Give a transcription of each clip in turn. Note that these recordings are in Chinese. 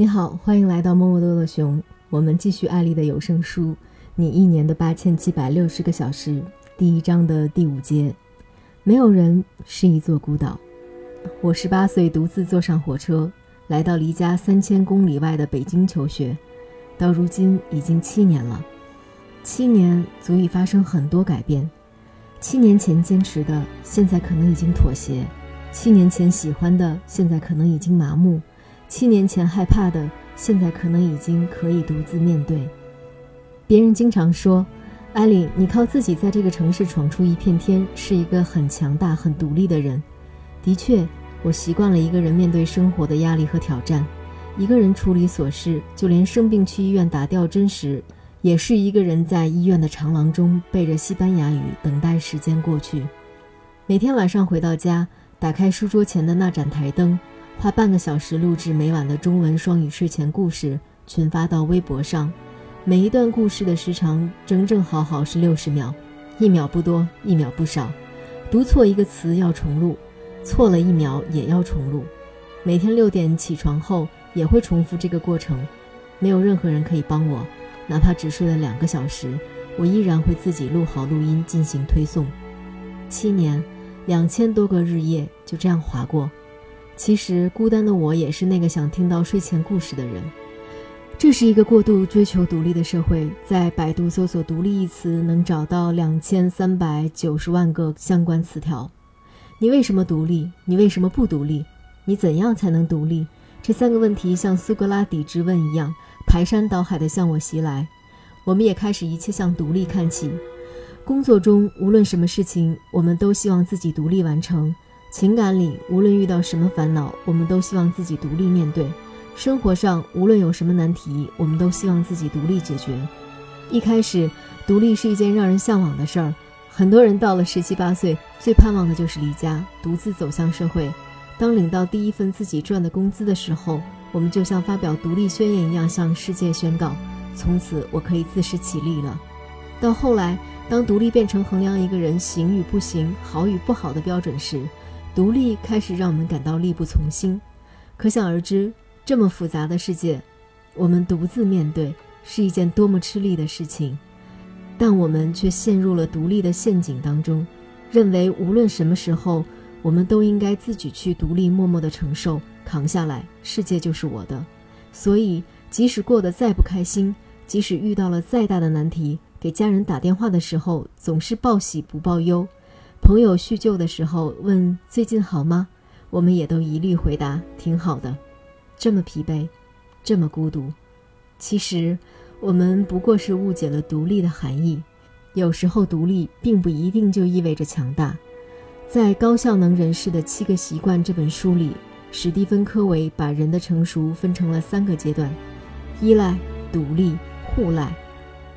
你好，欢迎来到默默多的熊。我们继续艾丽的有声书《你一年的八千七百六十个小时》第一章的第五节。没有人是一座孤岛。我十八岁独自坐上火车，来到离家三千公里外的北京求学，到如今已经七年了。七年足以发生很多改变。七年前坚持的，现在可能已经妥协；七年前喜欢的，现在可能已经麻木。七年前害怕的，现在可能已经可以独自面对。别人经常说：“艾莉，你靠自己在这个城市闯出一片天，是一个很强大、很独立的人。”的确，我习惯了一个人面对生活的压力和挑战，一个人处理琐事，就连生病去医院打吊针时，也是一个人在医院的长廊中背着西班牙语，等待时间过去。每天晚上回到家，打开书桌前的那盏台灯。花半个小时录制每晚的中文双语睡前故事，群发到微博上。每一段故事的时长整整好好是六十秒，一秒不多，一秒不少。读错一个词要重录，错了一秒也要重录。每天六点起床后也会重复这个过程。没有任何人可以帮我，哪怕只睡了两个小时，我依然会自己录好录音进行推送。七年，两千多个日夜就这样划过。其实，孤单的我也是那个想听到睡前故事的人。这是一个过度追求独立的社会，在百度搜索“独立”一词，能找到两千三百九十万个相关词条。你为什么独立？你为什么不独立？你怎样才能独立？这三个问题像苏格拉底之问一样，排山倒海地向我袭来。我们也开始一切向独立看齐。工作中，无论什么事情，我们都希望自己独立完成。情感里，无论遇到什么烦恼，我们都希望自己独立面对；生活上，无论有什么难题，我们都希望自己独立解决。一开始，独立是一件让人向往的事儿。很多人到了十七八岁，最盼望的就是离家，独自走向社会。当领到第一份自己赚的工资的时候，我们就像发表独立宣言一样，向世界宣告：从此我可以自食其力了。到后来，当独立变成衡量一个人行与不行、好与不好的标准时，独立开始让我们感到力不从心，可想而知，这么复杂的世界，我们独自面对是一件多么吃力的事情。但我们却陷入了独立的陷阱当中，认为无论什么时候，我们都应该自己去独立，默默的承受、扛下来，世界就是我的。所以，即使过得再不开心，即使遇到了再大的难题，给家人打电话的时候，总是报喜不报忧。朋友叙旧的时候问最近好吗？我们也都一律回答挺好的。这么疲惫，这么孤独，其实我们不过是误解了独立的含义。有时候独立并不一定就意味着强大。在《高效能人士的七个习惯》这本书里，史蒂芬·科维把人的成熟分成了三个阶段：依赖、独立、互赖。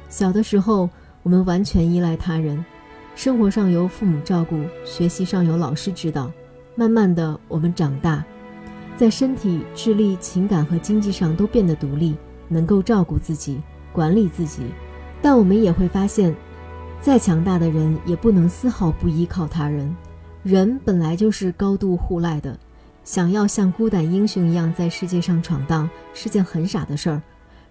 小的时候，我们完全依赖他人。生活上由父母照顾，学习上由老师指导，慢慢的我们长大，在身体、智力、情感和经济上都变得独立，能够照顾自己、管理自己。但我们也会发现，再强大的人也不能丝毫不依靠他人。人本来就是高度互赖的，想要像孤胆英雄一样在世界上闯荡，是件很傻的事儿。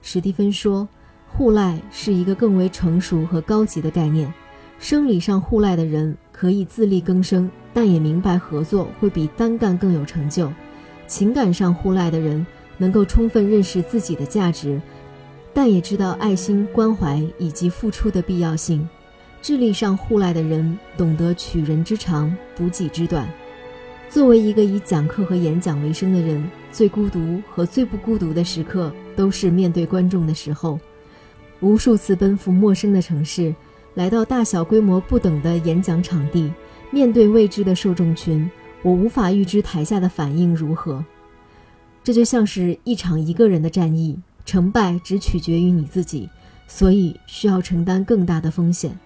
史蒂芬说，互赖是一个更为成熟和高级的概念。生理上互赖的人可以自力更生，但也明白合作会比单干更有成就；情感上互赖的人能够充分认识自己的价值，但也知道爱心、关怀以及付出的必要性；智力上互赖的人懂得取人之长，补己之短。作为一个以讲课和演讲为生的人，最孤独和最不孤独的时刻都是面对观众的时候，无数次奔赴陌生的城市。来到大小规模不等的演讲场地，面对未知的受众群，我无法预知台下的反应如何。这就像是一场一个人的战役，成败只取决于你自己，所以需要承担更大的风险。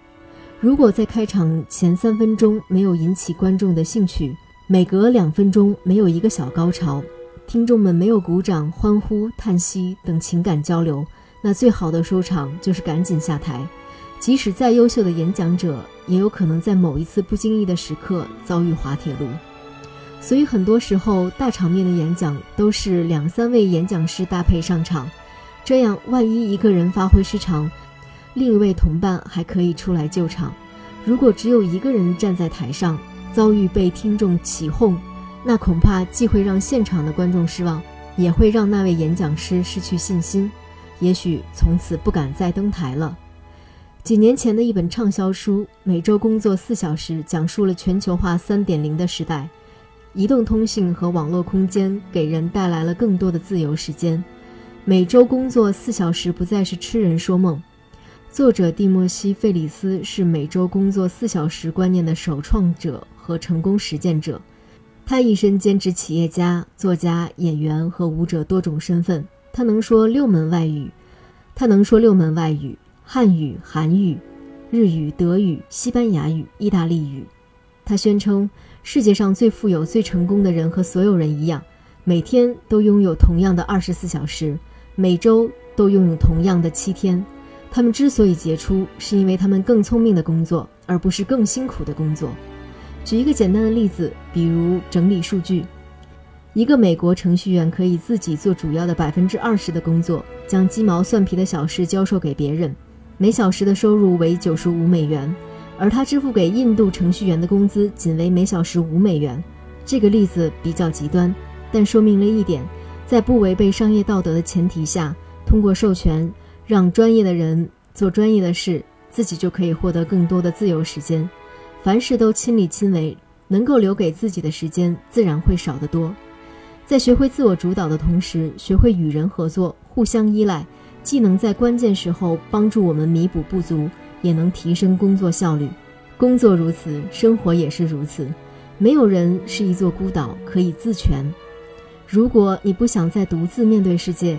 如果在开场前三分钟没有引起观众的兴趣，每隔两分钟没有一个小高潮，听众们没有鼓掌、欢呼、叹息等情感交流，那最好的收场就是赶紧下台。即使再优秀的演讲者，也有可能在某一次不经意的时刻遭遇滑铁卢。所以很多时候大场面的演讲都是两三位演讲师搭配上场，这样万一一个人发挥失常，另一位同伴还可以出来救场。如果只有一个人站在台上，遭遇被听众起哄，那恐怕既会让现场的观众失望，也会让那位演讲师失去信心，也许从此不敢再登台了。几年前的一本畅销书《每周工作四小时》讲述了全球化三点零的时代，移动通信和网络空间给人带来了更多的自由时间。每周工作四小时不再是痴人说梦。作者蒂莫西·费里斯是每周工作四小时观念的首创者。和成功实践者，他一生兼职企业家、作家、演员和舞者多种身份。他能说六门外语，他能说六门外语：汉语、韩语、日语、德语、西班牙语、意大利语。他宣称，世界上最富有、最成功的人和所有人一样，每天都拥有同样的二十四小时，每周都拥有同样的七天。他们之所以杰出，是因为他们更聪明的工作，而不是更辛苦的工作。举一个简单的例子，比如整理数据。一个美国程序员可以自己做主要的百分之二十的工作，将鸡毛蒜皮的小事交授给别人，每小时的收入为九十五美元，而他支付给印度程序员的工资仅为每小时五美元。这个例子比较极端，但说明了一点：在不违背商业道德的前提下，通过授权让专业的人做专业的事，自己就可以获得更多的自由时间。凡事都亲力亲为，能够留给自己的时间自然会少得多。在学会自我主导的同时，学会与人合作、互相依赖，既能在关键时候帮助我们弥补不足，也能提升工作效率。工作如此，生活也是如此。没有人是一座孤岛，可以自全。如果你不想再独自面对世界，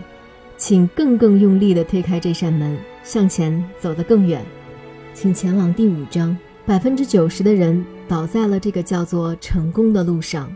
请更更用力地推开这扇门，向前走得更远。请前往第五章。百分之九十的人倒在了这个叫做成功的路上。